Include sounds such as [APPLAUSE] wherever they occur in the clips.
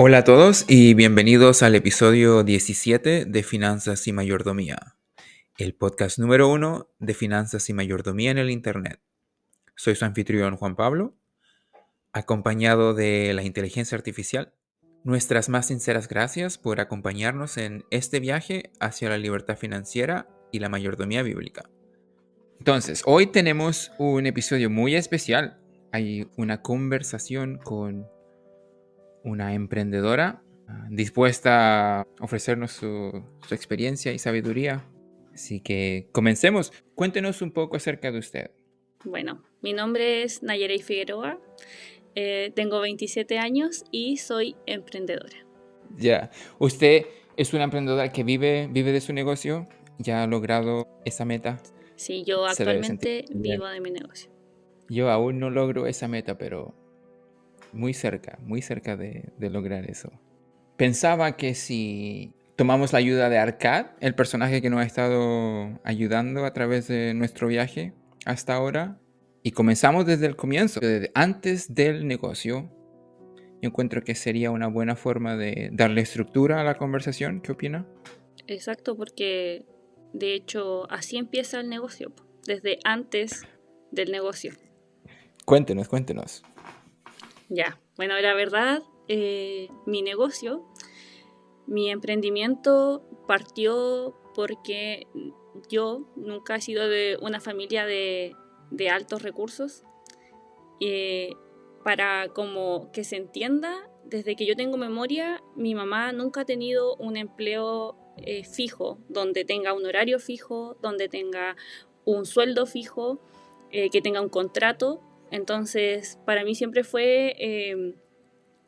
Hola a todos y bienvenidos al episodio 17 de Finanzas y Mayordomía, el podcast número uno de Finanzas y Mayordomía en el Internet. Soy su anfitrión Juan Pablo, acompañado de la inteligencia artificial. Nuestras más sinceras gracias por acompañarnos en este viaje hacia la libertad financiera y la mayordomía bíblica. Entonces, hoy tenemos un episodio muy especial. Hay una conversación con una emprendedora ah, dispuesta a ofrecernos su, experiencia y sabiduría. Así que comencemos. Cuéntenos un poco acerca de usted. Bueno, mi nombre es Nayerey Figueroa, eh, tengo 27 años y soy emprendedora. Ya, usted es una emprendedora que vive, vive de su negocio, ya ha logrado esa meta. Sí, yo actualmente vivo de mi negocio. Yo aún no logro esa meta, pero muy cerca, muy cerca de, lograr eso. Pensaba que si tomamos la ayuda de Arcad, el personaje que nos ha estado ayudando a través de nuestro viaje hasta ahora, y comenzamos desde el comienzo, desde antes del negocio, yo encuentro que sería una buena forma de darle estructura a la conversación. ¿Qué opina? Exacto, porque de hecho así empieza el negocio, desde antes del negocio. Cuéntenos, cuéntenos. Ya, bueno, la verdad, eh, mi negocio, mi emprendimiento partió porque yo nunca he sido de una familia de, altos recursos. Eh, para como que se entienda, desde que yo tengo memoria, mi mamá nunca ha tenido un empleo eh, fijo, donde tenga un horario fijo, donde tenga un sueldo fijo, que tenga un contrato. Entonces, para mí siempre fue em,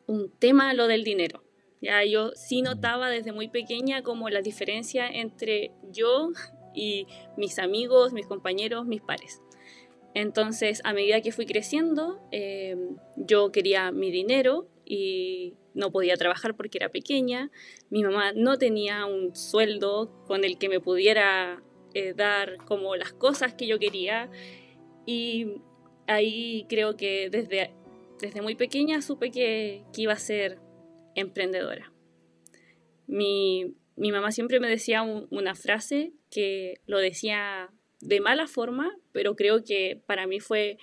un tema lo del dinero. Ya yo sí notaba desde muy pequeña como la diferencia entre yo y mis amigos, mis compañeros, mis pares. Entonces, a medida que fui creciendo, em, yo quería mi dinero y no podía trabajar porque era pequeña. Mi mamá no tenía un sueldo con el que me pudiera eh, dar como las cosas que yo quería. Y ahí creo que desde, desde muy pequeña supe que, iba a ser emprendedora. Mi, mamá siempre me decía una frase que lo decía de mala forma, pero creo que para mí fue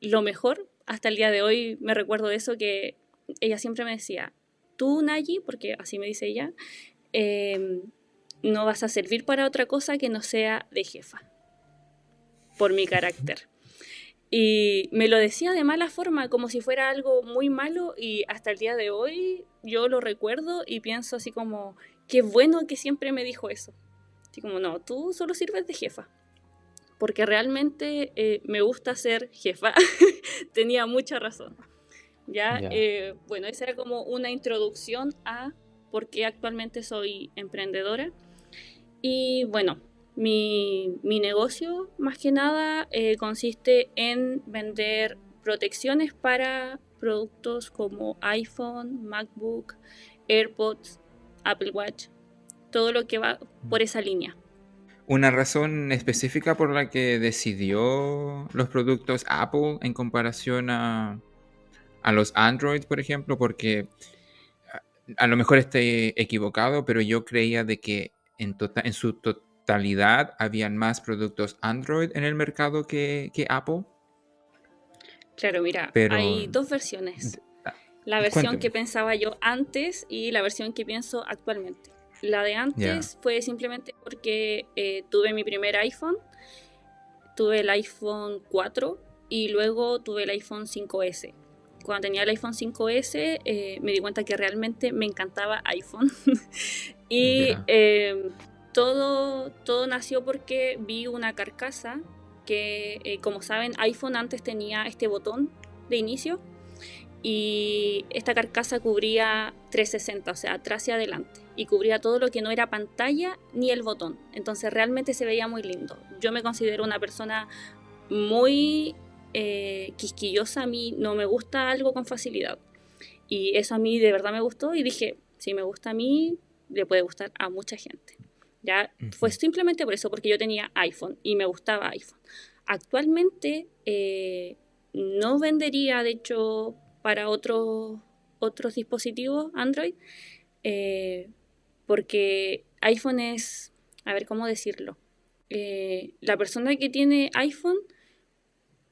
lo mejor. Hasta el día de hoy me recuerdo de eso que ella siempre me decía, tú Nayi, porque así me dice ella, em, no vas a servir para otra cosa que no sea de jefa, por mi carácter. Y me lo decía de mala forma, como si fuera algo muy malo y hasta el día de hoy yo lo recuerdo y pienso así como, qué bueno que siempre me dijo eso. Así como, no, tú solo sirves de jefa. Porque realmente eh, me gusta ser jefa. [LAUGHS] Tenía mucha razón. Ya, eh, bueno, esa era como una introducción a por qué actualmente soy emprendedora. Y bueno, mi, negocio, más que nada, eh, consiste en vender protecciones para productos como iPhone, MacBook, AirPods, Apple Watch, todo lo que va por esa línea. ¿Una razón específica por la que decidió los productos Apple en comparación a, a los Android, por ejemplo? Porque a, lo mejor esté equivocado, pero yo creía de que en, tota, en su totalidad habían más productos Android en el mercado que, Apple? Claro, mira, hay dos versiones. Ah, la versión que pensaba yo antes y la versión que pienso actualmente. La de antes fue simplemente porque eh, tuve mi primer iPhone, tuve el iPhone 4 y luego tuve el iPhone 5S. Cuando tenía el iPhone 5S eh, me di cuenta que realmente me encantaba iPhone. [LAUGHS] y todo, todo nació porque vi una carcasa que, eh, como saben, iPhone antes tenía este botón de inicio y esta carcasa cubría 360, o sea, atrás y adelante, y cubría todo lo que no era pantalla ni el botón. Entonces realmente se veía muy lindo. Yo me considero una persona muy eh, quisquillosa, a mí no me gusta algo con facilidad. Y eso a mí de verdad me gustó y dije, si me gusta a mí, le puede gustar a mucha gente. ¿Ya? Fue simplemente por eso, porque yo tenía iPhone y me gustaba iPhone. Actualmente eh, no vendería, de hecho, para otros otros dispositivos Android, eh, porque iPhone es, a ver cómo decirlo, eh, la persona que tiene iPhone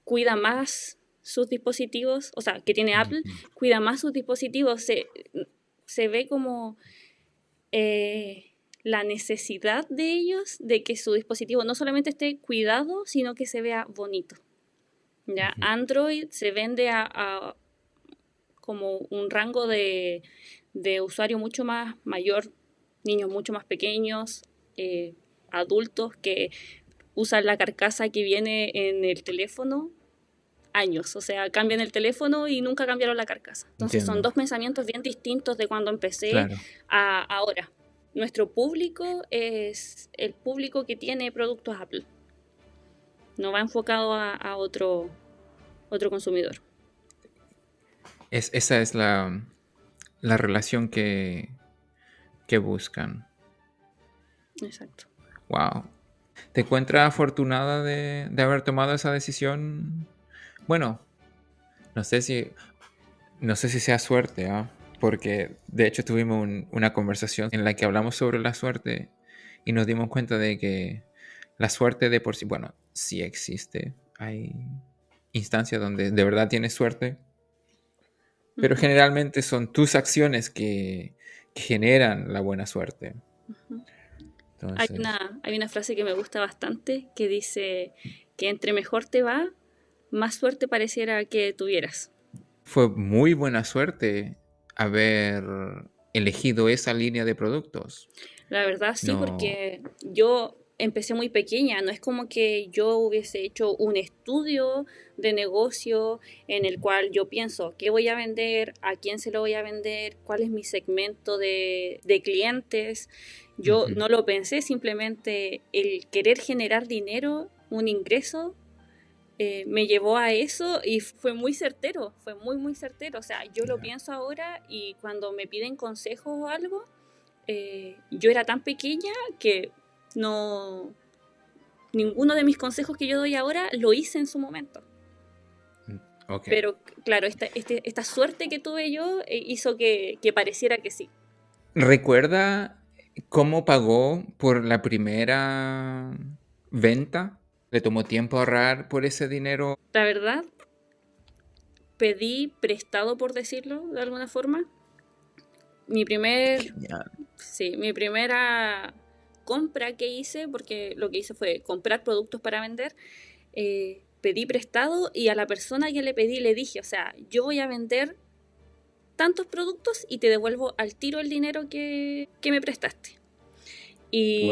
cuida más sus dispositivos, o sea, que tiene Apple, cuida más sus dispositivos, se, se ve como eh, la necesidad de ellos de que su dispositivo no solamente esté cuidado, sino que se vea bonito. ¿ya? Android se vende a, como un rango de, de, usuario mucho más mayor, niños mucho más pequeños, eh, adultos que usan la carcasa que viene en el teléfono años, o sea, cambian el teléfono y nunca cambiaron la carcasa. Entonces son dos pensamientos bien distintos de cuando empecé a ahora nuestro público es el público que tiene productos Apple. No va enfocado a, otro, otro consumidor. Es, esa es la, la relación que, que buscan. Exacto. Wow. ¿Te encuentras afortunada de, de, haber tomado esa decisión? Bueno, no sé si. No sé si sea suerte, ¿ah? Porque de hecho tuvimos una conversación en la que hablamos sobre la suerte y nos dimos cuenta de que la suerte de por sí, bueno, sí existe, hay instancias donde de verdad tienes suerte, pero generalmente son tus acciones que, generan la buena suerte. hay, una, hay una frase que me gusta bastante que dice que entre mejor te va, más suerte pareciera que tuvieras. Fue muy buena suerte haber elegido esa línea de productos? La verdad sí, porque yo empecé muy pequeña, no es como que yo hubiese hecho un estudio de negocio en el cual yo pienso qué voy a vender, a quién se lo voy a vender, cuál es mi segmento de, clientes. Yo no lo pensé, simplemente el querer generar dinero, un ingreso, eh, me llevó a eso y fue muy certero, fue muy, muy certero. O sea, yo lo pienso ahora y cuando me piden consejos o algo, eh, yo era tan pequeña que no... Ninguno de mis consejos que yo doy ahora lo hice en su momento. Mm, Pero claro, esta, este, esta suerte que tuve yo eh, hizo que, que pareciera que sí. ¿Recuerda cómo pagó por la primera venta? ¿Le tomó tiempo ahorrar por ese dinero? La verdad, pedí prestado, por decirlo de alguna forma. Mi primer. Sí, mi primera compra que hice, porque lo que hice fue comprar productos para vender. Eh, pedí prestado y a la persona que le pedí le dije, o sea, yo voy a vender tantos productos y te devuelvo al tiro el dinero que, que me prestaste. Y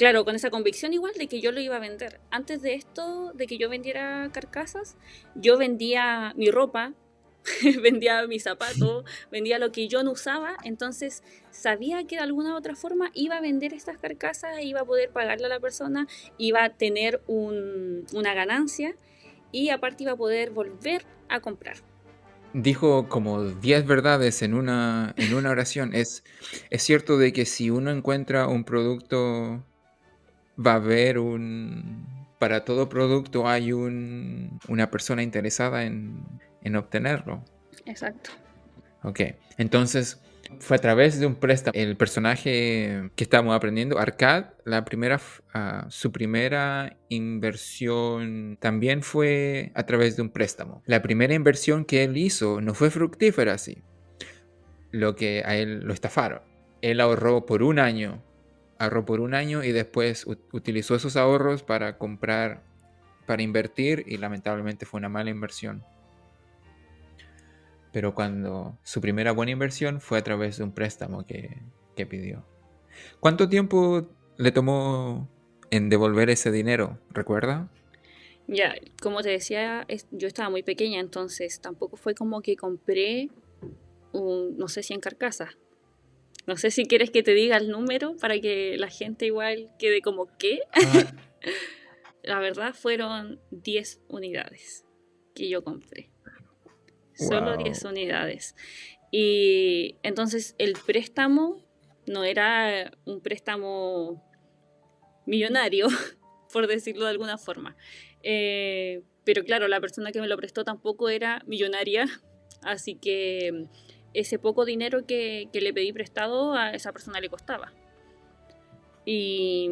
claro, con esa convicción igual de que yo lo iba a vender. Antes de esto, de que yo vendiera carcasas, yo vendía mi ropa, [LAUGHS] vendía mis zapatos, [LAUGHS] vendía lo que yo no usaba, entonces sabía que de alguna u otra forma iba a vender estas carcasas, iba a poder pagarle a la persona, iba a tener una ganancia y aparte iba a poder volver a comprar. Dijo como 10 verdades en una, en una oración. Es, es cierto de que si uno encuentra un producto va a haber un... Para todo producto hay un, una persona interesada en, en obtenerlo. Exacto. Ok, entonces fue a través de un préstamo. El personaje que estamos aprendiendo, Arcad, la primera, ah, su primera inversión también fue a través de un préstamo. La primera inversión que él hizo no fue fructífera así. Lo que a él lo estafaron. Él ahorró por un año ahorró por un año y después utilizó esos ahorros para comprar, para invertir y lamentablemente fue una mala inversión. Pero cuando su primera buena inversión fue a través de un préstamo que, que pidió. ¿Cuánto tiempo le tomó en devolver ese dinero? ¿Recuerda? Ya, como te decía, yo estaba muy pequeña, entonces tampoco fue como que compré un, no sé si en carcasa, no sé si quieres que te diga el número para que la gente igual quede como ¿qué? Ah. [LAUGHS] la verdad fueron 10 unidades que yo compré. Solo 10 unidades. Y entonces el préstamo no era un préstamo millonario, [LAUGHS] por decirlo de alguna forma. Eh, pero claro, la persona que me lo prestó tampoco era millonaria, Así que ese poco dinero que, le pedí prestado a esa persona le costaba. Y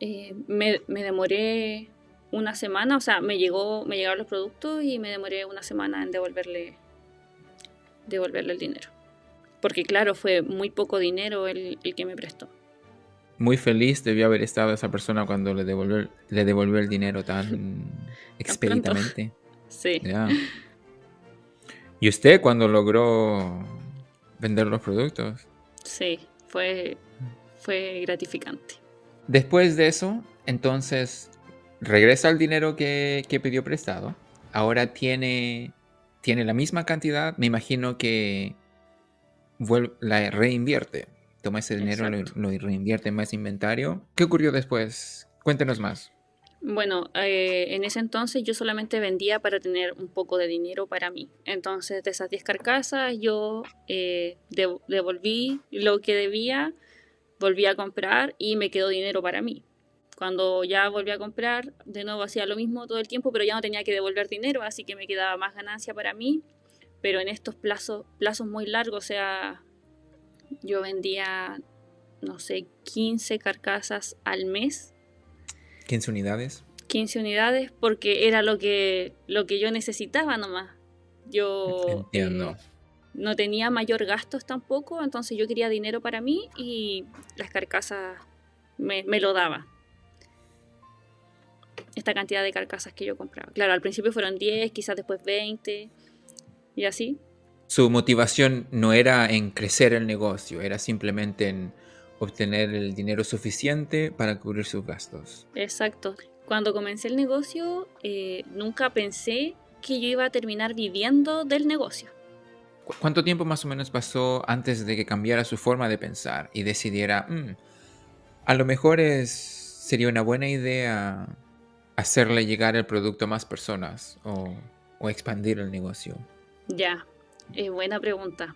eh, me, demoré una semana, o sea, me llegó, me llegaron los productos y me demoré una semana en devolverle, devolverle el dinero. Porque claro, fue muy poco dinero el, que me prestó. Muy feliz debió haber estado esa persona cuando le devolvió, le devolvió el dinero tan [LAUGHS] expeditamente. sí. ¿Y usted cuando logró vender los productos? Sí, fue, fue gratificante. Después de eso, entonces, regresa el dinero que, pidió prestado. Ahora tiene, tiene la misma cantidad. Me imagino que la reinvierte. Toma ese dinero, lo, lo, reinvierte en más inventario. ¿Qué ocurrió después? Cuéntenos más. Bueno, eh, en ese entonces yo solamente vendía para tener un poco de dinero para mí. Entonces de esas 10 carcasas yo eh, devolví lo que debía, volví a comprar y me quedó dinero para mí. Cuando ya volví a comprar, de nuevo hacía lo mismo todo el tiempo, pero ya no tenía que devolver dinero, así que me quedaba más ganancia para mí. Pero en estos plazos, plazos muy largos, o sea, yo vendía, no sé, 15 carcasas al mes 15 unidades. 15 unidades porque era lo que, lo que yo necesitaba nomás. Yo eh, no tenía mayor gastos tampoco, entonces yo quería dinero para mí y las carcasas me, lo daba. Esta cantidad de carcasas que yo compraba. Claro, al principio fueron 10, quizás después 20 y así. Su motivación no era en crecer el negocio, era simplemente en obtener el dinero suficiente para cubrir sus gastos. Exacto. Cuando comencé el negocio, eh, nunca pensé que yo iba a terminar viviendo del negocio. ¿Cuánto tiempo más o menos pasó antes de que cambiara su forma de pensar y decidiera, mm, a lo mejor es, sería una buena idea hacerle llegar el producto a más personas o, o expandir el negocio? Ya, es buena pregunta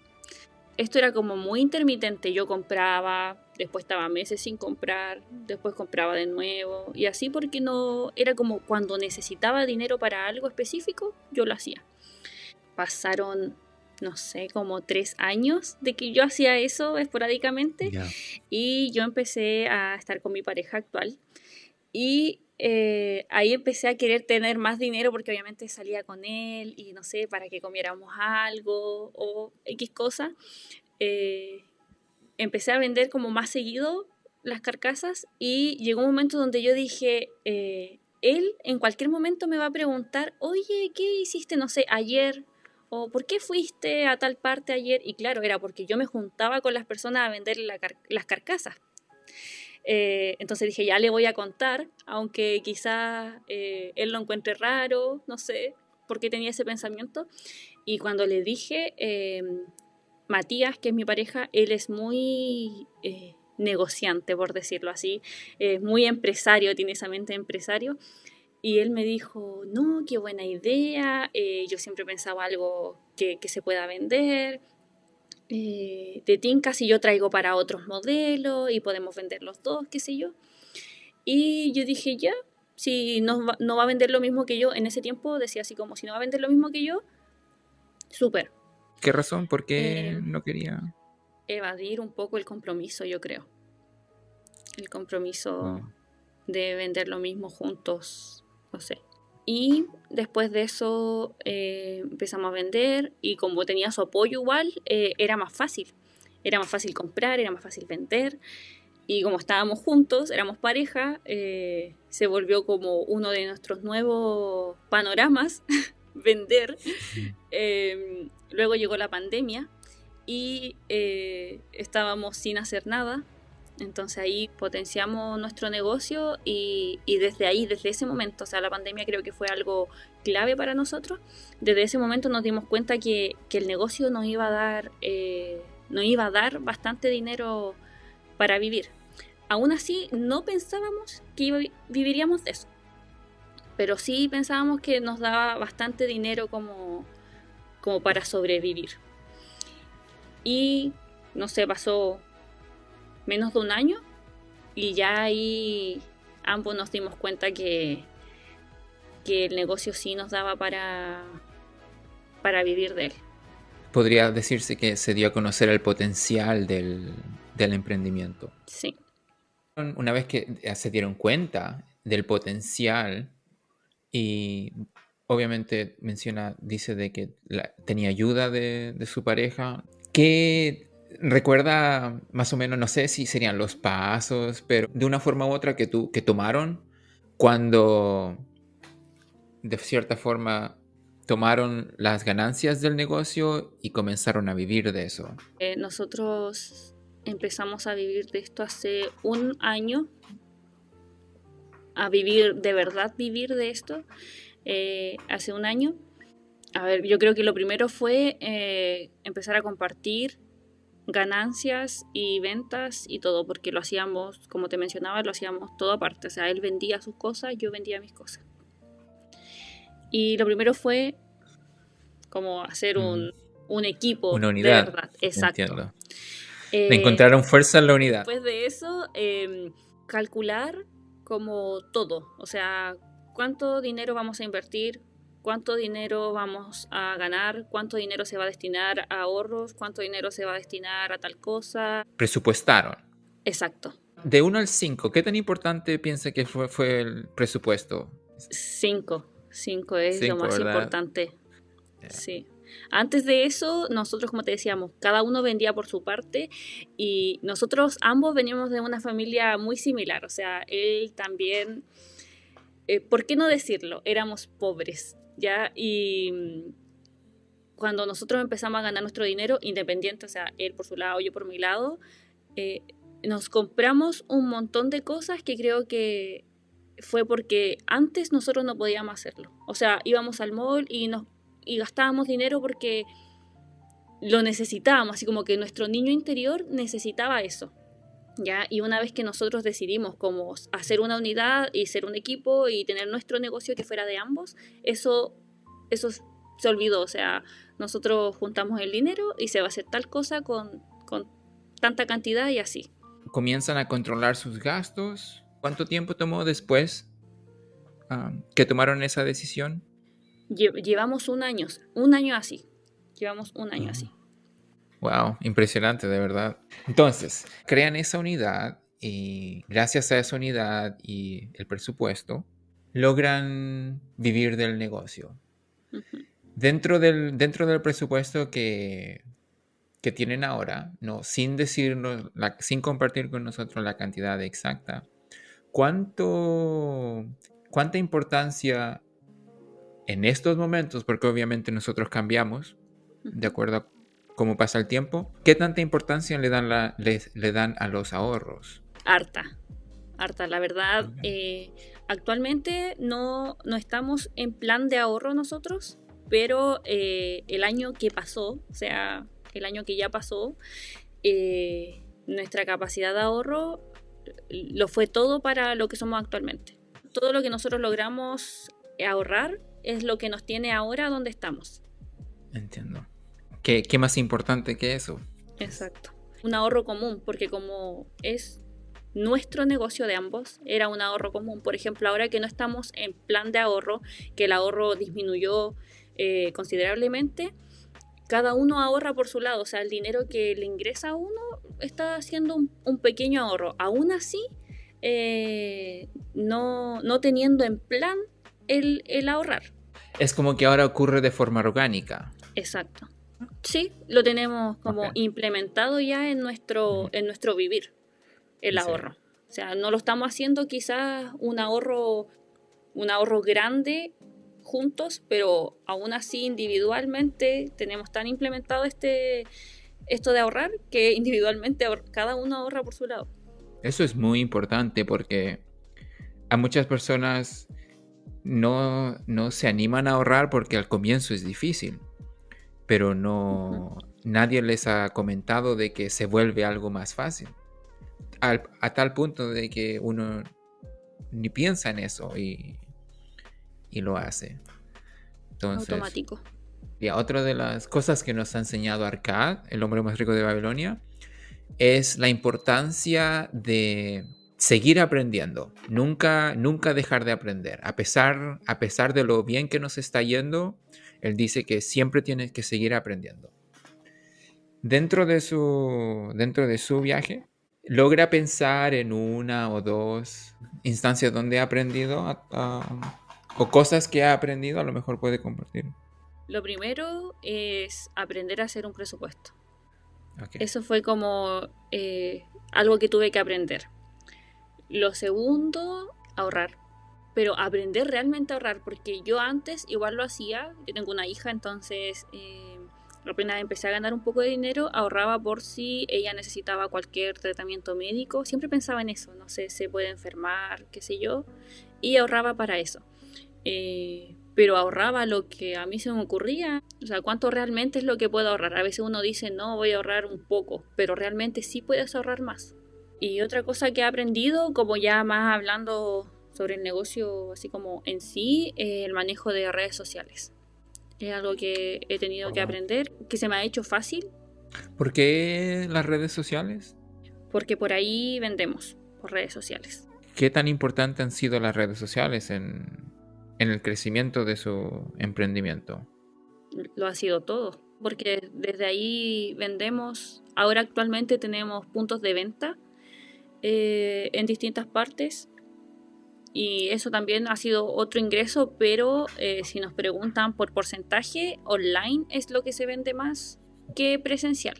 esto era como muy intermitente. Yo compraba, después estaba meses sin comprar, después compraba de nuevo y así porque no era como cuando necesitaba dinero para algo específico, yo lo hacía. Pasaron, no sé, como tres años de que yo hacía eso esporádicamente y yo empecé a estar con mi pareja actual y eh, ahí empecé a querer tener más dinero porque obviamente salía con él y no sé, para que comiéramos algo o X cosa. Eh, empecé a vender como más seguido las carcasas y llegó un momento donde yo dije, eh, él en cualquier momento me va a preguntar, oye, ¿qué hiciste, no sé, ayer? ¿O por qué fuiste a tal parte ayer? Y claro, era porque yo me juntaba con las personas a vender las carcasas. Eh, entonces dije, ya le voy a contar, aunque quizás eh, él lo encuentre raro, no sé por qué tenía ese pensamiento. Y cuando le dije, em, Matías, que es mi pareja, él es muy eh, negociante, por decirlo así, es muy empresario, tiene esa mente de empresario. Y él me dijo, no, qué buena idea, yo siempre pensaba algo que, que se pueda vender, eh, de Tinkas y yo traigo para otros modelos y podemos vender los dos, qué sé yo. Y yo dije, ya, si no va, no va a vender lo mismo que yo, en ese tiempo decía así como, si no va a vender lo mismo que yo, súper. ¿Qué razón? ¿Por qué eh, no quería? Evadir un poco el compromiso, yo creo. El compromiso ah. de vender lo mismo juntos, no sé. Y después de eso eh, empezamos a vender y como tenía su apoyo igual, eh, era más fácil. Era más fácil comprar, era más fácil vender. Y como estábamos juntos, éramos pareja, eh, se volvió como uno de nuestros nuevos panoramas, [LAUGHS] vender. Em, luego llegó la pandemia y estábamos sin hacer nada entonces ahí potenciamos nuestro negocio y, desde ahí, desde ese momento, o sea, la pandemia creo que fue algo clave para nosotros. Desde ese momento nos dimos cuenta que, el negocio nos iba a dar, eh, nos iba a dar bastante dinero para vivir. Aún así, no pensábamos que viviríamos de eso. Pero sí pensábamos que nos daba bastante dinero como, como para sobrevivir. Y no sé, pasó menos de un año y ya ahí ambos nos dimos cuenta que, que el negocio sí nos daba para, para vivir de él. Podría decirse que se dio a conocer el potencial del, del emprendimiento. Sí. Una vez que se dieron cuenta del potencial y obviamente menciona, dice de que tenía ayuda de, de, su pareja, ¿qué recuerda más o menos, no sé si serían los pasos, pero de una forma u otra que, tú, que tomaron cuando de cierta forma tomaron las ganancias del negocio y comenzaron a vivir de eso? Eh, nosotros empezamos a vivir de esto hace un año, a vivir, de verdad vivir de esto, eh, hace un año. A ver, yo creo que lo primero fue eh, empezar a compartir ganancias y ventas y todo, porque lo hacíamos, como te mencionaba, lo hacíamos todo aparte. O sea, él vendía sus cosas, yo vendía mis cosas. Y lo primero fue como hacer un, mm. equipo Una unidad. de verdad. Exacto. Eh, encontraron fuerza en la unidad. Después de eso, em, calcular como todo. O sea, cuánto dinero vamos a invertir, cuánto dinero vamos a ganar, cuánto dinero se va a destinar a ahorros, cuánto dinero se va a destinar a tal cosa. Presupuestaron. Exacto. De 1 al 5, ¿qué tan importante piensa que fue, el presupuesto? 5. 5 es lo más importante. Sí. Antes de eso, nosotros, como te decíamos, cada uno vendía por su parte y nosotros ambos veníamos de una familia muy similar. O sea, él también, eh, ¿por qué no decirlo? Éramos pobres. ¿ya? Y mm, cuando nosotros empezamos a ganar nuestro dinero independiente, o sea, él por su lado, yo por mi lado, eh, nos compramos un montón de cosas que creo que fue porque antes nosotros no podíamos hacerlo. O sea, íbamos al mall y, nos, y gastábamos dinero porque lo necesitábamos, así como que nuestro niño interior necesitaba eso. ¿Ya? Y una vez que nosotros decidimos como hacer una unidad y ser un equipo y tener nuestro negocio que fuera de ambos, eso, eso se olvidó. O sea, nosotros juntamos el dinero y se va a hacer tal cosa con, con tanta cantidad y así. Comienzan a controlar sus gastos. ¿Cuánto tiempo tomó después ah, que tomaron esa decisión? llevamos un año, un año así. Llevamos un año así. Wow, impresionante, de verdad. Entonces, crean esa unidad y gracias a esa unidad y el presupuesto, logran vivir del negocio. dentro, del, dentro del presupuesto que, que tienen ahora, no, sin decirnos, sin compartir con nosotros la cantidad exacta, ¿cuánto, ¿cuánta importancia en estos momentos, porque obviamente nosotros cambiamos de acuerdo a cómo pasa el tiempo, ¿qué tanta importancia le dan, la, le, dan a los ahorros? Harta, harta. La verdad, eh, actualmente no, no estamos en plan de ahorro nosotros, pero eh, el año que pasó, o sea, el año que ya pasó, eh, nuestra capacidad de ahorro lo fue todo para lo que somos actualmente. Todo lo que nosotros logramos ahorrar es lo que nos tiene ahora donde estamos. Entiendo. ¿Qué, más importante que eso? Exacto. Un ahorro común, porque como es nuestro negocio de ambos, era un ahorro común. Por ejemplo, ahora que no estamos en plan de ahorro, que el ahorro disminuyó eh, considerablemente, cada uno ahorra por su lado. O sea, el dinero que le ingresa a uno está haciendo un, pequeño ahorro. Aún así, eh, no, no, teniendo en plan el, el ahorrar. Es como que ahora ocurre de forma orgánica. Exacto. Sí, lo tenemos como implementado ya en nuestro, en nuestro vivir, el ahorro. O sea, no lo estamos haciendo quizás un ahorro, un ahorro grande juntos, pero aún así individualmente tenemos tan implementado este esto de ahorrar que individualmente cada uno ahorra por su lado. Eso es muy importante porque a muchas personas no, no se animan a ahorrar porque al comienzo es difícil pero no nadie les ha comentado de que se vuelve algo más fácil. a tal punto de que uno ni piensa en eso y, y lo hace. Entonces, Automático. Y otra de las cosas que nos ha enseñado Arcad, el hombre más rico de Babilonia, es la importancia de seguir aprendiendo, nunca, nunca dejar de aprender. A pesar, a pesar de lo bien que nos está yendo, Él dice que siempre tienes que seguir aprendiendo. Dentro de su, dentro de su viaje, logra pensar en una o dos instancias donde ha aprendido o cosas que ha aprendido, a lo mejor puede compartir. Lo primero es aprender a hacer un presupuesto. Eso fue como eh, algo que tuve que aprender. Lo segundo, ahorrar. Pero aprender realmente a ahorrar, porque yo antes igual lo hacía, yo tengo una hija, entonces eh, apenas empecé a ganar un poco de dinero, ahorraba por si ella necesitaba cualquier tratamiento médico, siempre pensaba en eso, no sé, se puede enfermar, qué sé yo, y ahorraba para eso. Eh, pero ahorraba lo que a mí se me ocurría. O sea, ¿cuánto realmente es lo que puedo ahorrar? A veces uno dice, no, voy a ahorrar un poco, pero realmente sí puedes ahorrar más. Y otra cosa que he aprendido, como ya más hablando sobre el negocio así como en sí, el manejo de redes sociales. Es algo que he tenido que aprender, que se me ha hecho fácil. ¿Por qué las redes sociales? Porque por ahí vendemos, por redes sociales. ¿Qué tan importantes han sido las redes sociales en, en el crecimiento de su emprendimiento? Lo ha sido todo, porque desde ahí vendemos, ahora actualmente tenemos puntos de venta eh, en distintas partes y eso también ha sido otro ingreso, pero eh, si nos preguntan por porcentaje, online es lo que se vende más que presencial.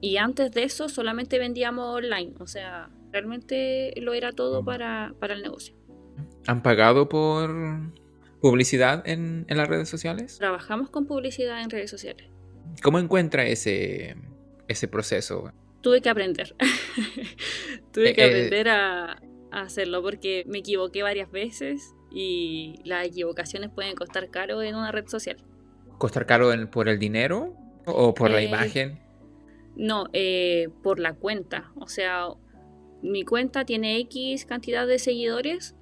Y antes de eso solamente vendíamos online, o sea, realmente lo era todo para, para el negocio. ¿Han pagado por publicidad en, las redes sociales? Trabajamos con publicidad en redes sociales. ¿Cómo encuentra ese, ese proceso? Tuve que aprender. [LAUGHS] Tuve que eh, eh, aprender a, hacerlo porque me equivoqué varias veces y las equivocaciones pueden costar caro en una red social. ¿Costar caro por el dinero o por la eh, imagen? No, por la cuenta. O sea, mi cuenta tiene X cantidad de seguidores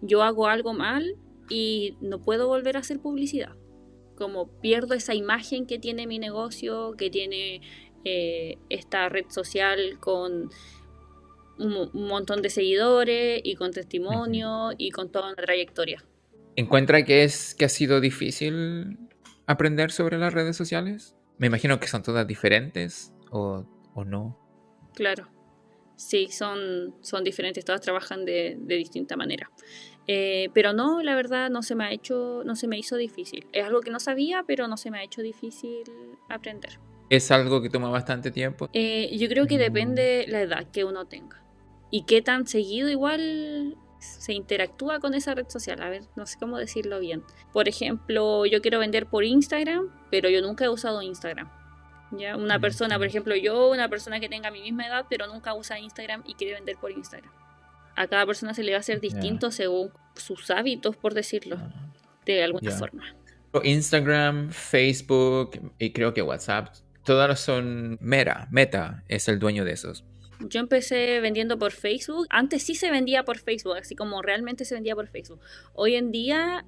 yo hago algo mal y no puedo volver a hacer publicidad. Como pierdo esa imagen que tiene mi negocio, que tiene eh, esta red social con un, montón de seguidores y con testimonio y con toda una trayectoria. ¿Encuentra que, es, que ha sido difícil aprender sobre las redes sociales? Me imagino que son todas diferentes o, o no. Claro. Sí, son, son diferentes, todas trabajan de, de distinta manera. Eh, pero no, la verdad no se me ha hecho, no se me hizo difícil. Es algo que no sabía, pero no se me ha hecho difícil aprender. ¿Es algo que toma bastante tiempo? Eh, yo creo que depende la edad que uno tenga. Y qué tan seguido igual se interactúa con esa red social. A ver, no sé cómo decirlo bien. Por ejemplo, yo quiero vender por Instagram, pero yo nunca he usado Instagram. ¿ya? Una persona, por ejemplo, yo, una persona que tenga mi misma edad, pero nunca usa Instagram y quiere vender por Instagram. A cada persona se le va a hacer distinto según sus hábitos, por decirlo, ah, de alguna forma. Instagram, Facebook y creo que WhatsApp, todas son Meta, Meta es el dueño de esos. Yo empecé vendiendo por Facebook. Antes sí se vendía por Facebook, así como realmente se vendía por Facebook. Hoy en día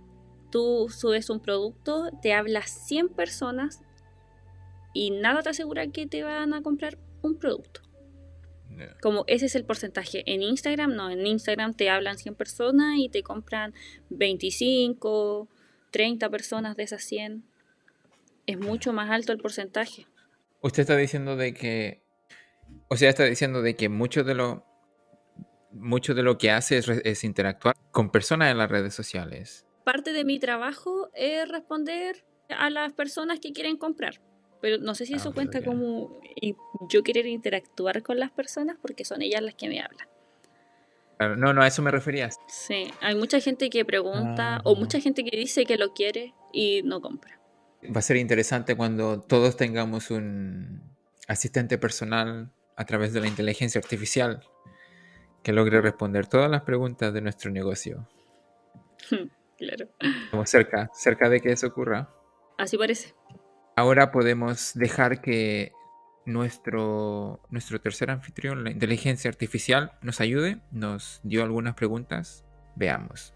tú subes un producto, te hablas 100 personas y nada te asegura que te van a comprar un producto. Como ese es el porcentaje. En Instagram, no, en Instagram te hablan 100 personas y te compran 25, 30 personas de esas 100. Es mucho más alto el porcentaje. Usted está diciendo de que, o sea, está diciendo de que mucho de lo, mucho de lo que hace es, es interactuar con personas en las redes sociales. Parte de mi trabajo es responder a las personas que quieren comprar. Pero no sé si eso ah, cuenta como yo querer interactuar con las personas porque son ellas las que me hablan. No, no, a eso me refería. Sí, hay mucha gente que pregunta ah, o mucha gente que dice que lo quiere y no compra. Va a ser interesante cuando todos tengamos un asistente personal a través de la inteligencia artificial que logre responder todas las preguntas de nuestro negocio. claro. Estamos cerca, cerca de que eso ocurra. Así parece. Ahora podemos dejar que nuestro, nuestro tercer anfitrión, la inteligencia artificial, nos ayude. Nos dio algunas preguntas. Veamos.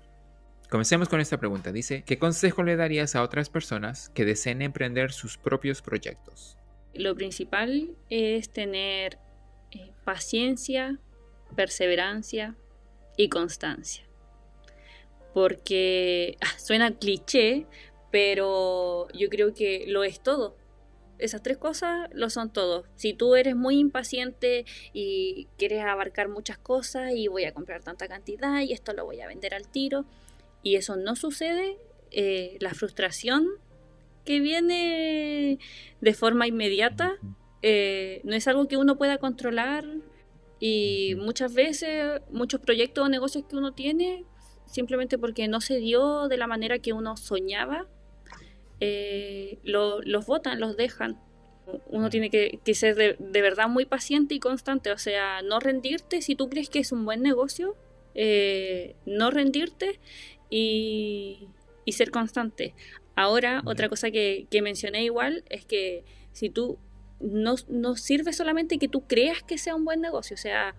Comencemos con esta pregunta. Dice, ¿qué consejo le darías a otras personas que deseen emprender sus propios proyectos? Lo principal es tener eh, paciencia, perseverancia y constancia. Porque ah, suena cliché, pero yo creo que lo es todo. Esas tres cosas lo son todo. Si tú eres muy impaciente y quieres abarcar muchas cosas y voy a comprar tanta cantidad y esto lo voy a vender al tiro y eso no sucede, eh, la frustración que viene de forma inmediata eh, no es algo que uno pueda controlar y muchas veces muchos proyectos o negocios que uno tiene simplemente porque no se dio de la manera que uno soñaba eh, los votan, los dejan. Uno tiene que, ser de, verdad muy paciente y constante, o sea, no rendirte si tú crees que es un buen negocio, eh, no rendirte y, ser constante. Ahora, otra cosa que, mencioné igual es que si tú no, no, sirve solamente que tú creas que sea un buen negocio, o sea,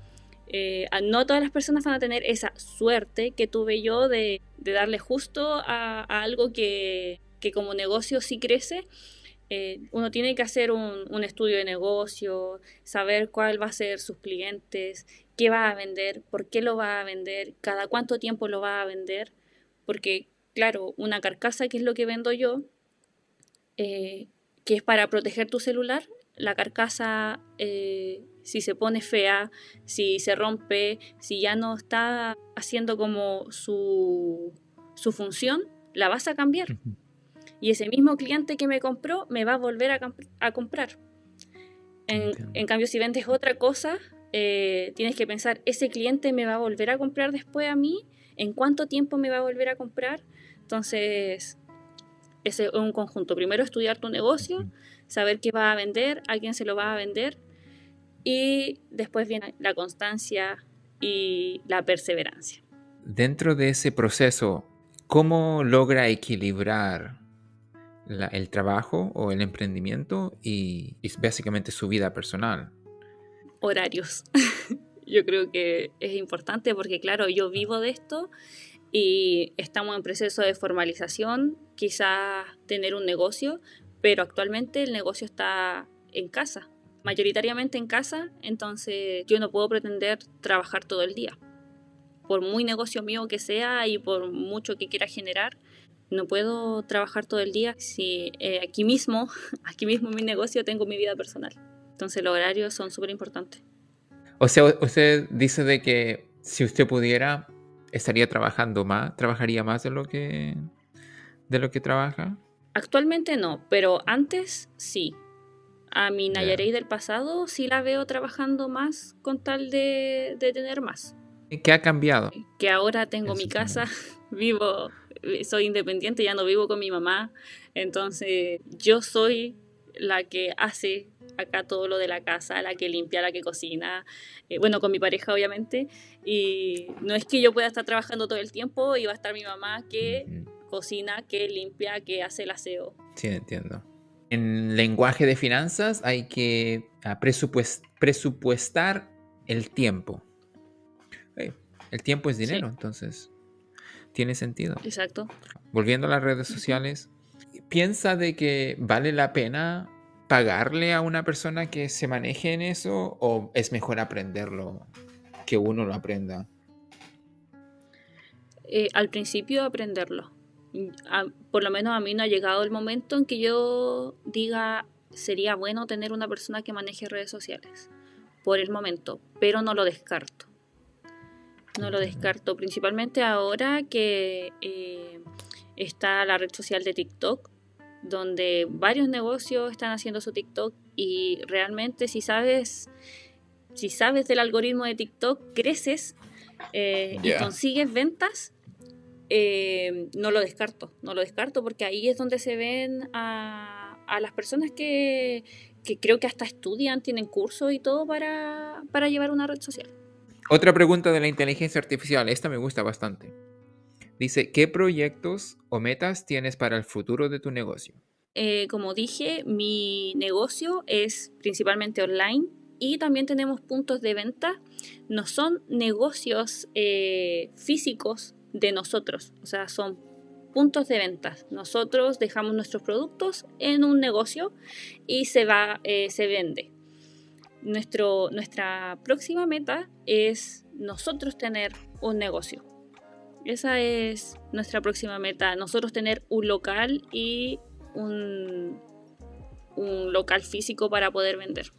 eh, no todas las personas van a tener esa suerte que tuve yo de, darle justo a algo que, que como negocio sí crece, eh, uno tiene que hacer un, estudio de negocio, saber cuál va a ser sus clientes, qué va a vender, por qué lo va a vender, cada cuánto tiempo lo va a vender, porque claro, una carcasa que es lo que vendo yo, eh, que es para proteger tu celular, la carcasa eh, si se pone fea, si se rompe, si ya no está haciendo como su, su función, la vas a cambiar y ese mismo cliente que me compró me va a volver a, comprar. En, cambio, si vendes otra cosa, eh, tienes que pensar, ese cliente me va a volver a comprar después a mí, en cuánto tiempo me va a volver a comprar. Entonces, ese es un conjunto. Primero estudiar tu negocio, saber qué va a vender, a quién se lo va a vender y después viene la constancia y la perseverancia. Dentro de ese proceso, ¿cómo logra equilibrar el trabajo o el emprendimiento y, básicamente su vida personal. Horarios. [LAUGHS] yo creo que es importante porque, claro, yo vivo de esto y estamos en proceso de formalización, quizás tener un negocio, pero actualmente el negocio está en casa, mayoritariamente en casa, entonces yo no puedo pretender trabajar todo el día. Por muy negocio mío que sea y por mucho que quiera generar, no puedo trabajar todo el día si eh, aquí mismo, [LAUGHS] aquí mismo en mi negocio tengo mi vida personal. Entonces los horarios son súper importantes. O sea, usted dice de que si usted pudiera, estaría trabajando más, trabajaría más de lo que, de lo que trabaja. Actualmente no, pero antes sí. A mi Nayarey del pasado sí la veo trabajando más con tal de, de tener más. ¿Qué ha cambiado? Que ahora tengo mi casa, [LAUGHS] vivo soy independiente, ya no vivo con mi mamá, entonces yo soy la que hace acá todo lo de la casa, la que limpia, la que cocina, eh, bueno, con mi pareja obviamente, y no es que yo pueda estar trabajando todo el tiempo y va a estar mi mamá que cocina, que limpia, que hace el aseo. Sí, entiendo. En lenguaje de finanzas hay que ah, presupuestar el tiempo. El tiempo es dinero, entonces tiene sentido. Exacto. Volviendo a las redes sociales, ¿piensa de que vale la pena pagarle a una persona que se maneje en eso o es mejor aprenderlo, que uno lo aprenda? Eh, al principio aprenderlo. Por lo menos a mí no ha llegado el momento en que yo diga sería bueno tener una persona que maneje redes sociales por el momento, pero no lo descarto. No lo descarto, principalmente ahora que eh, está la red social de TikTok, donde varios negocios están haciendo su TikTok y realmente si sabes, si sabes del algoritmo de TikTok, creces eh, y consigues ventas, eh, no lo descarto, no lo descarto porque ahí es donde se ven a, a las personas que, que, creo que hasta estudian, tienen cursos y todo para, para llevar una red social. Otra pregunta de la inteligencia artificial, esta me gusta bastante. Dice, ¿qué proyectos o metas tienes para el futuro de tu negocio? Eh, como dije, mi negocio es principalmente online y también tenemos puntos de venta. No son negocios eh, físicos de nosotros, o sea, son puntos de venta. Nosotros dejamos nuestros productos en un negocio y se va, eh, se vende. Nuestro, nuestra próxima meta es nosotros tener un negocio. Esa es nuestra próxima meta. Nosotros tener un local y un, un local físico para poder vender.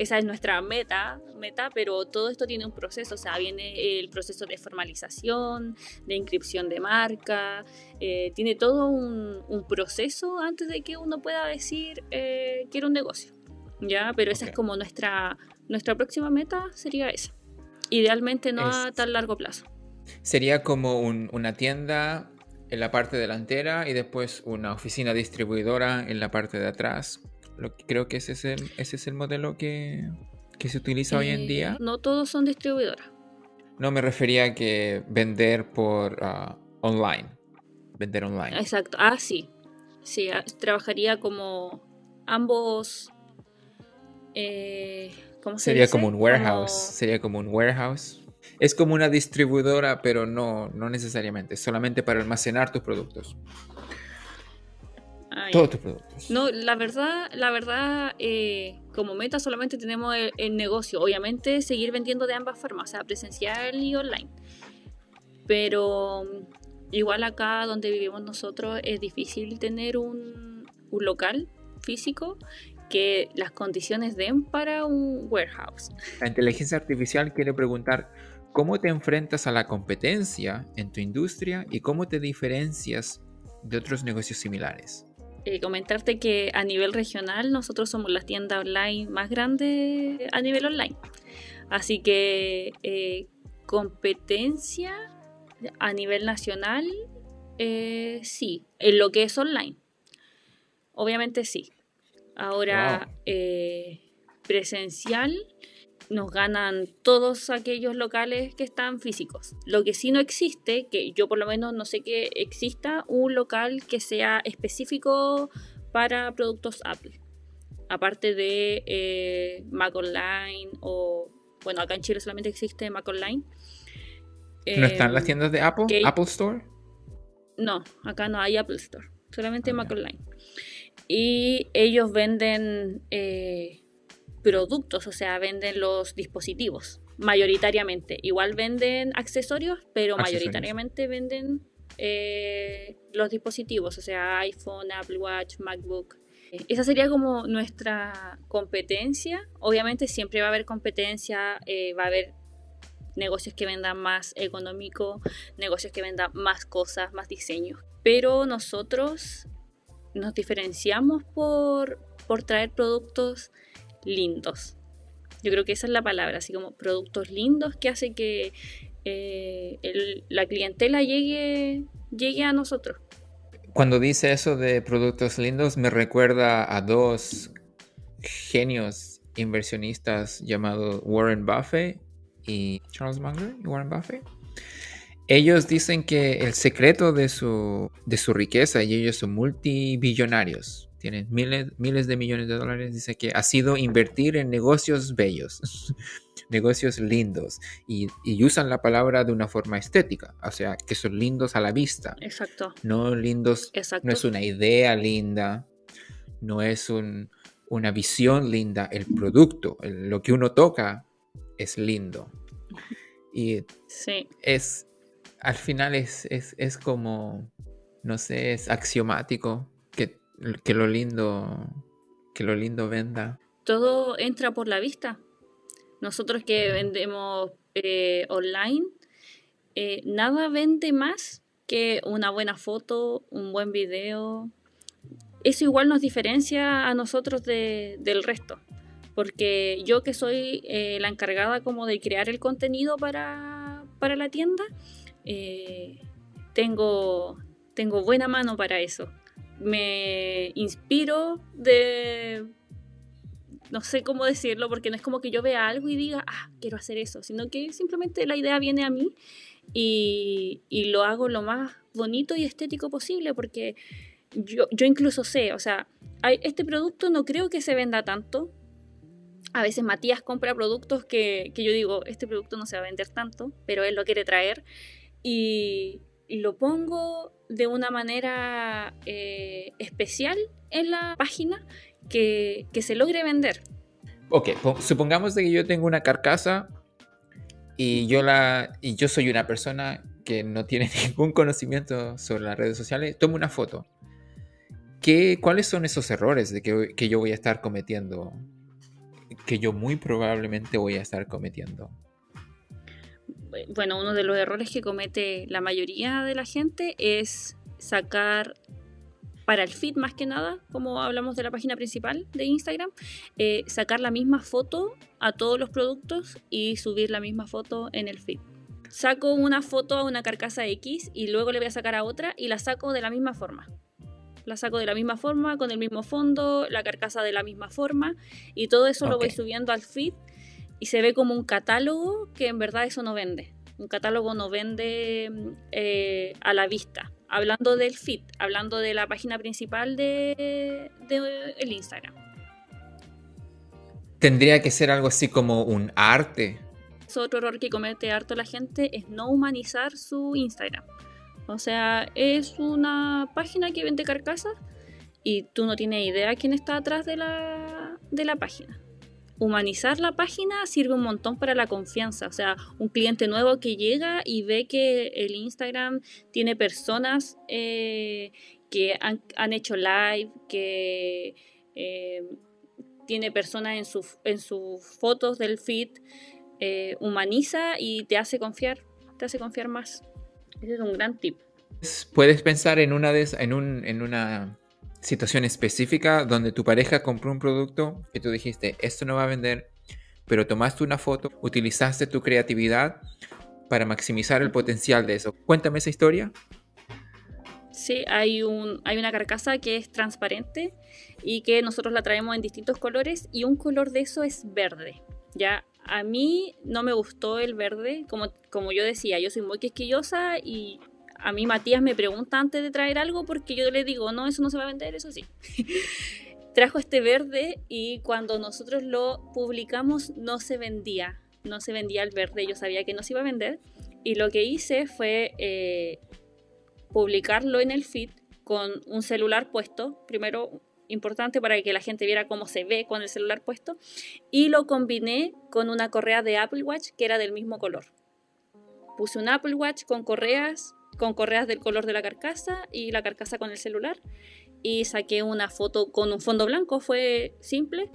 Esa es nuestra meta, meta, pero todo esto tiene un proceso, o sea, viene el proceso de formalización, de inscripción de marca, eh, tiene todo un, un, proceso antes de que uno pueda decir eh, quiero un negocio, ¿ya? Pero esa es como nuestra, nuestra próxima meta, sería esa. Idealmente no a tan largo plazo. Sería como un, una tienda en la parte delantera y después una oficina distribuidora en la parte de atrás creo que ese es el, ese es el modelo que, se utiliza hoy en eh, día. No todos son distribuidoras. No, me refería a que vender por ah, online. Vender online. Exacto. Ah, sí. Sí, ah, trabajaría como ambos. Eh, ¿cómo se Sería como un warehouse. Sería como un warehouse. Es como una distribuidora, pero no, no necesariamente. Solamente para almacenar tus productos. Todos tus productos. No, la verdad, la verdad, eh, como meta solamente tenemos el, negocio. Obviamente seguir vendiendo de ambas formas, o sea, presencial y online. Pero igual acá donde vivimos nosotros es difícil tener un, un local físico que las condiciones den para un warehouse. [LAUGHS] La inteligencia artificial quiere preguntar cómo te enfrentas a la competencia en tu industria y cómo te diferencias de otros negocios similares. Eh, comentarte que a nivel regional nosotros somos la tienda online más grande a nivel online. Así que eh, competencia a nivel nacional, eh, sí, en lo que es online. Obviamente sí. Ahora, presencial, nos ganan todos aquellos locales que están físicos. Lo que sí no existe, que yo por lo menos no sé que exista un local que sea específico para productos Apple. Aparte de eh, Mac Online o, bueno, acá en Chile solamente existe Mac Online. ¿No están las tiendas de Apple? ¿Apple Store? No, acá no hay Apple Store, solamente ah, Mac Online. Y ellos venden... Eh, productos, o sea, venden los dispositivos mayoritariamente. Igual venden accesorios, pero mayoritariamente venden eh, los dispositivos, o sea, iPhone, Apple Watch, MacBook. Esa sería como nuestra competencia. Obviamente siempre va a haber competencia, eh, va a haber negocios que vendan más económico, negocios que vendan más cosas, más diseños. Pero nosotros nos diferenciamos por, por traer productos lindos. Yo creo que esa es la palabra, así como productos lindos que hace que eh, la clientela llegue, llegue a nosotros. Cuando dice eso de productos lindos, me recuerda a dos genios inversionistas llamados Warren Buffett y Charles Munger y Warren Buffett. Ellos dicen que el secreto de su, de su riqueza, y ellos son multibillonarios, tienen miles, miles de millones de dólares, dice que ha sido invertir en negocios bellos, [LAUGHS] negocios lindos, y, usan la palabra de una forma estética, o sea, que son lindos a la vista. Exacto. No lindos, no es una idea linda, no es una visión linda, el producto, lo que uno toca es lindo. Y sí. es, al final es, es, es como, no sé, es axiomático que lo lindo, que lo lindo venda. Todo entra por la vista. Nosotros que vendemos eh, online, eh, nada vende más que una buena foto, un buen video. Eso igual nos diferencia a nosotros del resto. Porque yo que soy eh, la encargada como de crear el contenido para, para la tienda, tengo, tengo buena mano para eso me inspiro de... No sé cómo decirlo, porque no es como que yo vea algo y diga, ah, quiero hacer eso, sino que simplemente la idea viene a mí y, lo hago lo más bonito y estético posible, porque yo, yo incluso sé, o sea, este producto no creo que se venda tanto, a veces Matías compra productos que, que, yo digo, este producto no se va a vender tanto, pero él lo quiere traer. Y, lo pongo de una manera eh, especial en la página que, se logre vender. Ok, supongamos de que yo tengo una carcasa y yo, la, y yo soy una persona que no tiene [LAUGHS] ningún conocimiento sobre las redes sociales, tome una foto. ¿Qué, ¿Cuáles son esos errores de que, que yo voy a estar cometiendo? Que yo muy probablemente voy a estar cometiendo. Bueno, uno de los errores que comete la mayoría de la gente es sacar para el feed más que nada, como hablamos de la página principal de Instagram, eh, sacar la misma foto a todos los productos y subir la misma foto en el feed. Saco una foto a una carcasa X y luego le voy a sacar a otra y la saco de la misma forma. La saco de la misma forma, con el mismo fondo, la carcasa de la misma forma y todo eso lo voy subiendo al feed y se ve como un catálogo que en verdad eso no vende. Un catálogo no vende eh, a la vista hablando del feed, hablando de la página principal de, el Instagram. Tendría que ser algo así como un arte. Otro error que comete harto la gente es no humanizar su Instagram. O sea, es una página que vende carcasas y tú no tienes idea quién está atrás de la, de la página humanizar la página sirve un montón para la confianza. O sea, un cliente nuevo que llega y ve que el Instagram tiene personas eh, que han, hecho live, que eh, tiene personas en, su, en sus fotos del feed, eh, humaniza y te hace confiar, te hace confiar más. Ese es un gran tip. Puedes pensar en una, de, en, un, en una situación específica donde tu pareja compró un producto que tú dijiste, esto no va a vender, pero tomaste una foto, utilizaste tu creatividad para maximizar el potencial de eso. Cuéntame esa historia. Sí, hay, un, hay una carcasa que es transparente y que nosotros la traemos en distintos colores y un color de eso es verde. Ya a mí no me gustó el verde, como, como yo decía, yo soy muy quisquillosa y a mí Matías me pregunta antes de traer algo porque yo le digo, no, eso no se va a vender, eso sí. [LAUGHS] Trajo este verde y cuando nosotros lo publicamos no se vendía, no se vendía el verde, yo sabía que no se iba a vender y lo que hice fue eh, publicarlo en el feed con un celular puesto, primero importante para que la gente viera cómo se ve con el celular puesto, y lo combiné con una correa de Apple Watch que era del mismo color. Puse un Apple Watch con correas con correas del color de la carcasa y la carcasa con el celular. Y saqué una foto con un fondo blanco, fue simple.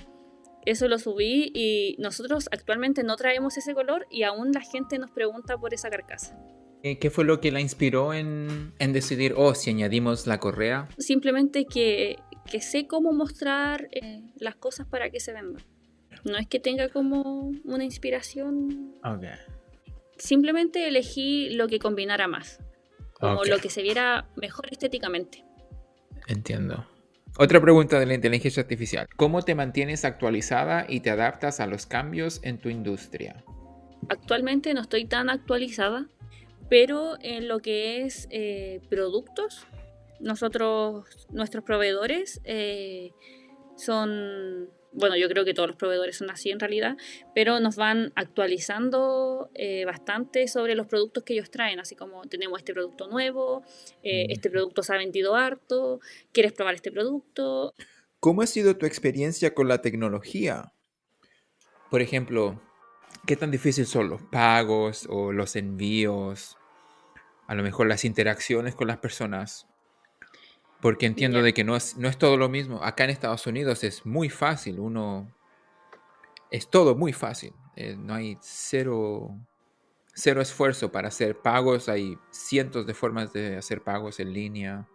Eso lo subí y nosotros actualmente no traemos ese color y aún la gente nos pregunta por esa carcasa. ¿Qué fue lo que la inspiró en, decidir, oh, si añadimos la correa? Simplemente que, sé cómo mostrar eh, las cosas para que se vendan. No es que tenga como una inspiración. Simplemente elegí lo que combinara más como lo que se viera mejor estéticamente. Entiendo. Otra pregunta de la inteligencia artificial. ¿Cómo te mantienes actualizada y te adaptas a los cambios en tu industria? Actualmente no estoy tan actualizada, pero en lo que es eh, productos, nosotros, nuestros proveedores eh, son bueno, yo creo que todos los proveedores son así en realidad, pero nos van actualizando eh, bastante sobre los productos que ellos traen, así como tenemos este producto nuevo, eh, mm. este producto se ha vendido harto, ¿quieres probar este producto? ¿Cómo ha sido tu experiencia con la tecnología? Por ejemplo, ¿qué tan difícil son los pagos o los envíos? A lo mejor las interacciones con las personas. Porque entiendo de que no es, no es todo lo mismo. Acá en Estados Unidos es muy fácil, uno... Es todo muy fácil. Eh, no hay cero, cero esfuerzo para hacer pagos. Hay cientos de formas de hacer pagos en línea.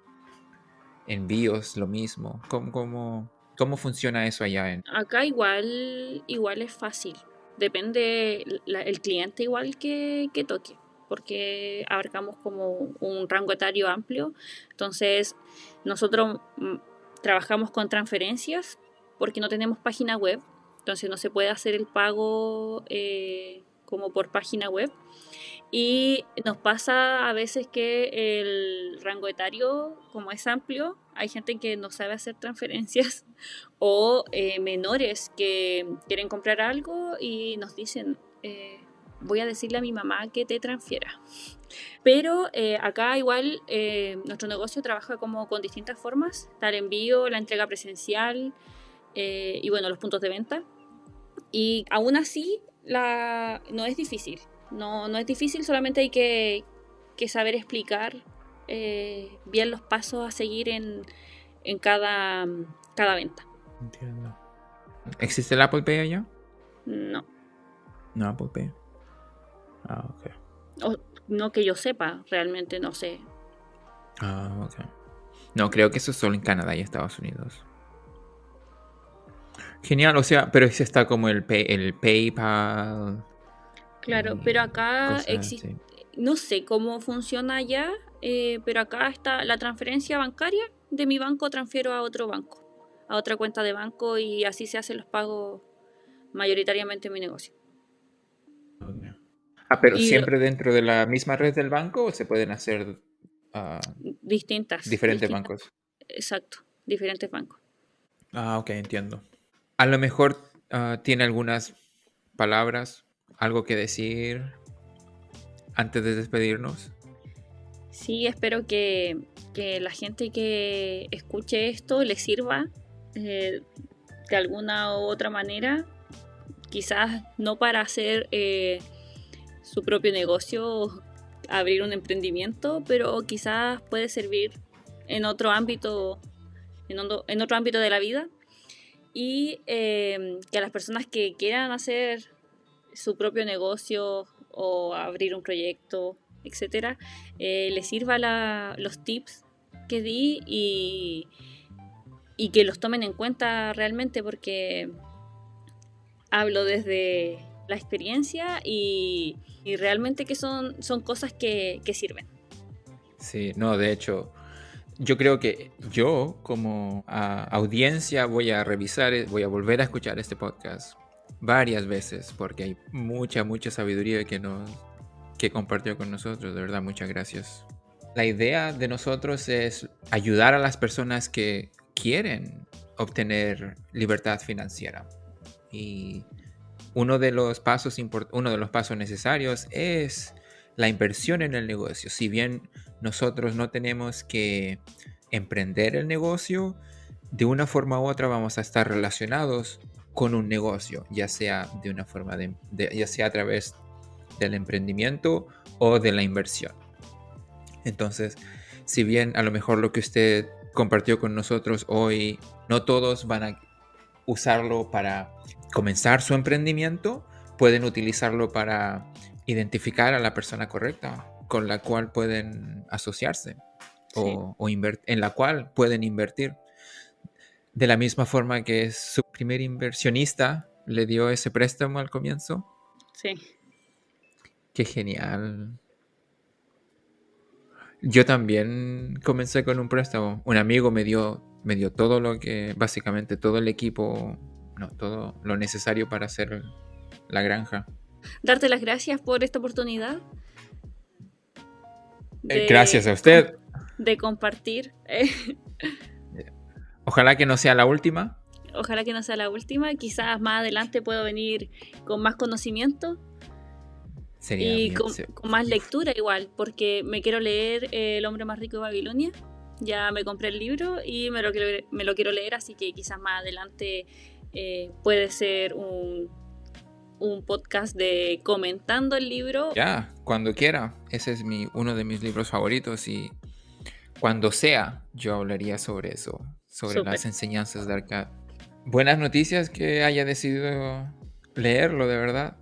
Envíos, lo mismo. ¿Cómo, cómo, cómo funciona eso allá? En... Acá igual, igual es fácil. Depende el cliente igual que, que toque porque abarcamos como un rango etario amplio. Entonces, nosotros mm, trabajamos con transferencias porque no tenemos página web, entonces no se puede hacer el pago eh, como por página web. Y nos pasa a veces que el rango etario, como es amplio, hay gente que no sabe hacer transferencias [LAUGHS] o eh, menores que quieren comprar algo y nos dicen, eh, voy a decirle a mi mamá que te transfiera. Pero eh, acá igual eh, nuestro negocio trabaja como con distintas formas, el envío, la entrega presencial eh, y bueno, los puntos de venta. Y aún así la, no es difícil, no, no es difícil, solamente hay que que saber explicar eh, bien los pasos a seguir en, en cada, cada venta. Entiendo. ¿Existe el Apple Pay allá? No. No, Apple Pay. Ah, ok. O, no que yo sepa, realmente no sé. Ah, ok. No, creo que eso es solo en Canadá y Estados Unidos. Genial, o sea, pero ese está como el, pay, el PayPal. Claro, pero acá existe. No sé cómo funciona allá, eh, pero acá está la transferencia bancaria de mi banco, transfiero a otro banco, a otra cuenta de banco y así se hacen los pagos mayoritariamente en mi negocio. Ah, pero siempre dentro de la misma red del banco o se pueden hacer uh, distintas. Diferentes bancos. Exacto, diferentes bancos. Ah, ok, entiendo. A lo mejor uh, tiene algunas palabras, algo que decir antes de despedirnos. Sí, espero que, que la gente que escuche esto le sirva eh, de alguna u otra manera. Quizás no para hacer eh, su propio negocio, abrir un emprendimiento, pero quizás puede servir en otro ámbito, en, otro ámbito de la vida. Y eh, que a las personas que quieran hacer su propio negocio o abrir un proyecto, etcétera, eh, les sirva los tips que di y, y que los tomen en cuenta realmente porque hablo desde la experiencia y, realmente que son, son cosas que, sirven. Sí, no, de hecho, yo creo que yo como audiencia voy a revisar, voy a volver a escuchar este podcast varias veces porque hay mucha, mucha sabiduría que nos que compartió con nosotros, de verdad, muchas gracias. La idea de nosotros es ayudar a las personas que quieren obtener libertad financiera. Y uno de los pasos, uno de los pasos necesarios es la inversión en el negocio. Si bien nosotros no tenemos que emprender el negocio, de una forma u otra vamos a estar relacionados con un negocio, ya sea de una forma ya sea a través del emprendimiento o de la inversión. Entonces, si bien a lo mejor lo que usted compartió con nosotros hoy, no todos van a usarlo para comenzar su emprendimiento, pueden utilizarlo para identificar a la persona correcta con la cual pueden asociarse o, en la cual pueden invertir. De la misma forma que su primer inversionista le dio ese préstamo al comienzo. Sí. Qué genial. Yo también comencé con un préstamo. Un amigo me dio, me dio todo lo que, básicamente todo el equipo no, todo lo necesario para hacer la granja. Darte las gracias por esta oportunidad. Eh, gracias a usted. De compartir. [LAUGHS] Ojalá que no sea la última. Ojalá que no sea la última. Quizás más adelante puedo venir con más conocimiento. Sería y con, más lectura igual, porque me quiero leer El hombre más rico de Babilonia. Ya me compré el libro y me lo me lo quiero leer, así que quizás más adelante eh, puede ser un, un podcast de comentando el libro. Ya, cuando quiera. Ese es mi, uno de mis libros favoritos y cuando sea yo hablaría sobre eso, sobre las enseñanzas de Arcad. Buenas noticias que haya decidido leerlo, de verdad.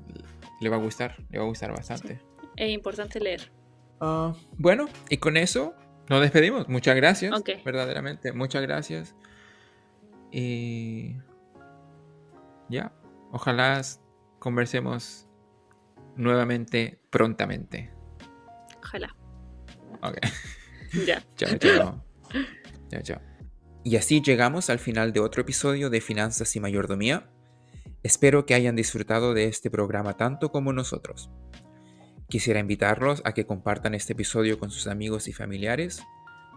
Le va a gustar, le va a gustar bastante. Es importante leer. Ah, bueno, y con eso nos despedimos. Muchas gracias. Verdaderamente, muchas gracias. Y ya, ojalá conversemos nuevamente prontamente. Ojalá. Ok. [LAUGHS] Ya. chao, chao. chao, chao. Y así llegamos al final de otro episodio de Finanzas y Mayordomía. Espero que hayan disfrutado de este programa tanto como nosotros. Quisiera invitarlos a que compartan este episodio con sus amigos y familiares,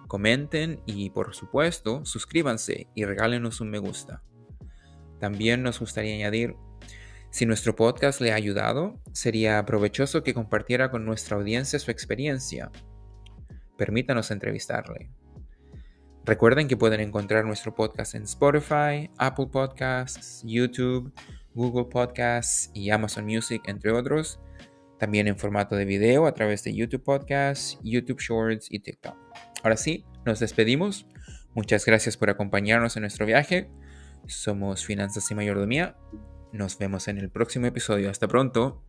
comenten y por supuesto suscríbanse y regálenos un me gusta. También nos gustaría añadir, si nuestro podcast le ha ayudado, sería provechoso que compartiera con nuestra audiencia su experiencia. Permítanos entrevistarle. Recuerden que pueden encontrar nuestro podcast en Spotify, Apple Podcasts, YouTube, Google Podcasts y Amazon Music, entre otros. También en formato de video a través de YouTube Podcasts, YouTube Shorts y TikTok. Ahora sí, nos despedimos. Muchas gracias por acompañarnos en nuestro viaje somos Finanzas y Mayordomía. Nos vemos en el próximo episodio. Hasta pronto.